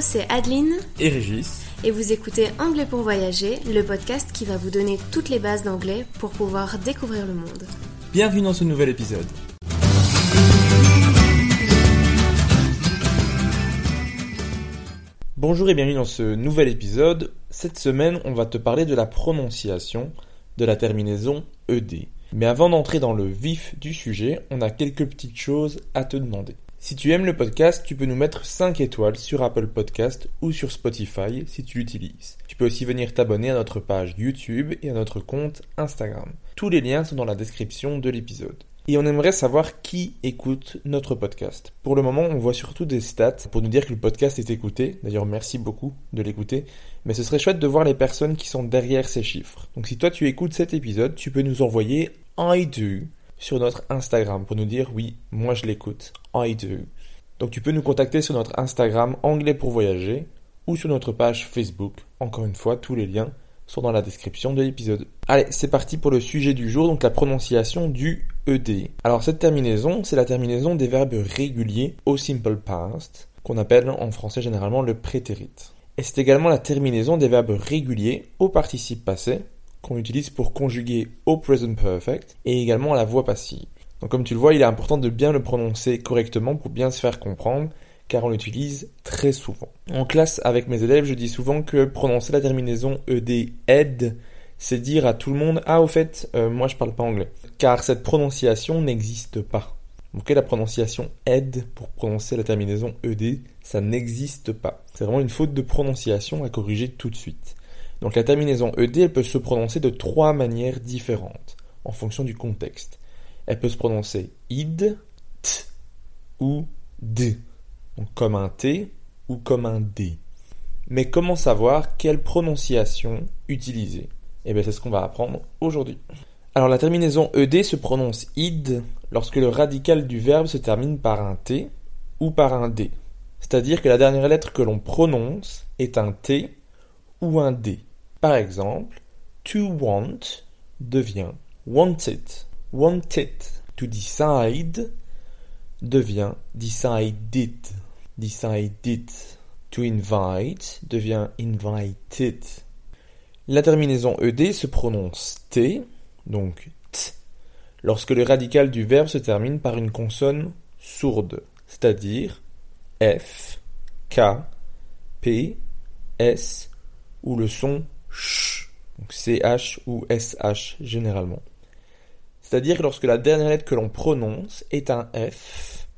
C'est Adeline et Régis. et vous écoutez Anglais pour voyager, le podcast qui va vous donner toutes les bases d'anglais pour pouvoir découvrir le monde. Bienvenue dans ce nouvel épisode. Bonjour et bienvenue dans ce nouvel épisode. Cette semaine, on va te parler de la prononciation de la terminaison ED. Mais avant d'entrer dans le vif du sujet, on a quelques petites choses à te demander. Si tu aimes le podcast, tu peux nous mettre 5 étoiles sur Apple Podcast ou sur Spotify si tu l'utilises. Tu peux aussi venir t'abonner à notre page YouTube et à notre compte Instagram. Tous les liens sont dans la description de l'épisode. Et on aimerait savoir qui écoute notre podcast. Pour le moment, on voit surtout des stats pour nous dire que le podcast est écouté. D'ailleurs, merci beaucoup de l'écouter. Mais ce serait chouette de voir les personnes qui sont derrière ces chiffres. Donc si toi tu écoutes cet épisode, tu peux nous envoyer I do sur notre Instagram pour nous dire oui, moi je l'écoute. I do. Donc tu peux nous contacter sur notre Instagram Anglais pour voyager ou sur notre page Facebook. Encore une fois, tous les liens sont dans la description de l'épisode. Allez, c'est parti pour le sujet du jour, donc la prononciation du ED. Alors cette terminaison, c'est la terminaison des verbes réguliers au simple past, qu'on appelle en français généralement le prétérit. Et c'est également la terminaison des verbes réguliers au participe passé, qu'on utilise pour conjuguer au present perfect, et également à la voix passive. Donc comme tu le vois, il est important de bien le prononcer correctement pour bien se faire comprendre, car on l'utilise très souvent. En classe, avec mes élèves, je dis souvent que prononcer la terminaison ed, ed, c'est dire à tout le monde ah au fait, euh, moi je parle pas anglais, car cette prononciation n'existe pas. Ok, la prononciation ed pour prononcer la terminaison ed, ça n'existe pas. C'est vraiment une faute de prononciation à corriger tout de suite. Donc la terminaison ed, elle peut se prononcer de trois manières différentes en fonction du contexte. Elle peut se prononcer id, t ou d comme un T ou comme un D. Mais comment savoir quelle prononciation utiliser? Eh bien, c'est ce qu'on va apprendre aujourd'hui. Alors, la terminaison ED se prononce id lorsque le radical du verbe se termine par un T ou par un D. C'est-à-dire que la dernière lettre que l'on prononce est un T ou un D. Par exemple, to want devient wanted, wanted. To decide devient decided decided. To invite devient invited. La terminaison ed se prononce t, donc t, lorsque le radical du verbe se termine par une consonne sourde, c'est-à-dire f, k, p, s ou le son ch, ch ou sh généralement. C'est-à-dire lorsque la dernière lettre que l'on prononce est un f,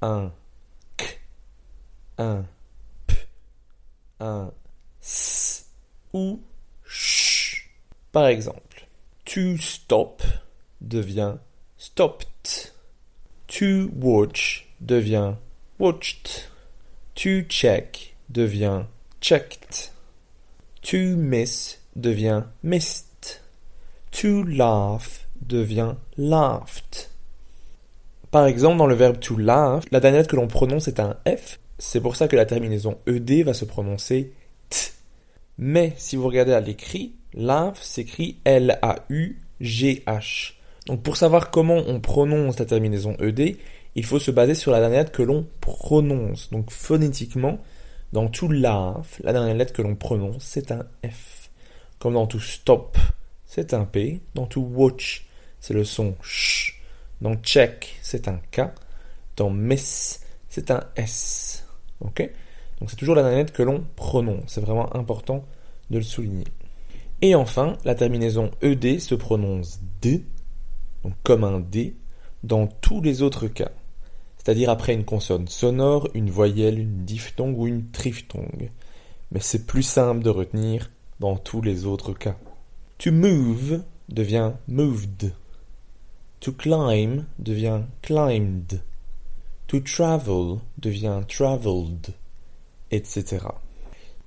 un un p, un s ou ch. Par exemple, to stop devient stopped. To watch devient watched. To check devient checked. To miss devient missed. To laugh devient laughed. Par exemple, dans le verbe to laugh, la dernière que l'on prononce est un F. C'est pour ça que la terminaison ED va se prononcer T. Mais si vous regardez à l'écrit, laugh s'écrit L-A-U-G-H. Donc pour savoir comment on prononce la terminaison ED, il faut se baser sur la dernière que l'on prononce. Donc phonétiquement, dans to laugh, la dernière lettre que l'on prononce, c'est un F. Comme dans to stop, c'est un P. Dans to watch, c'est le son ch. Dans check, c'est un K. Dans miss, c'est un S. Ok? Donc c'est toujours la dernière lettre que l'on prononce. C'est vraiment important de le souligner. Et enfin, la terminaison ED se prononce D, donc comme un D, dans tous les autres cas. C'est-à-dire après une consonne sonore, une voyelle, une diphtongue ou une triphtongue. Mais c'est plus simple de retenir dans tous les autres cas. To move devient moved. To climb devient climbed. To travel devient traveled, etc.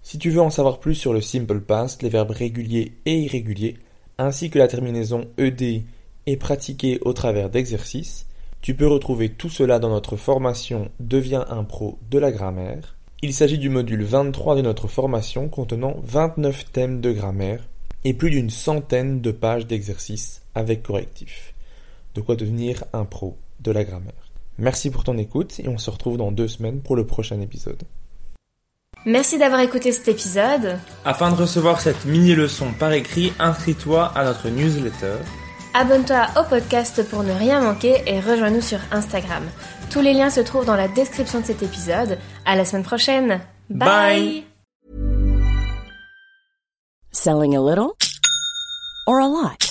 Si tu veux en savoir plus sur le simple past, les verbes réguliers et irréguliers, ainsi que la terminaison ed et pratiquée au travers d'exercices, tu peux retrouver tout cela dans notre formation Deviens un pro de la grammaire. Il s'agit du module 23 de notre formation contenant 29 thèmes de grammaire et plus d'une centaine de pages d'exercices avec correctifs de quoi devenir un pro de la grammaire. Merci pour ton écoute et on se retrouve dans deux semaines pour le prochain épisode. Merci d'avoir écouté cet épisode. Afin de recevoir cette mini-leçon par écrit, inscris-toi à notre newsletter. Abonne-toi au podcast pour ne rien manquer et rejoins-nous sur Instagram. Tous les liens se trouvent dans la description de cet épisode. À la semaine prochaine. Bye. Selling a little or a lot?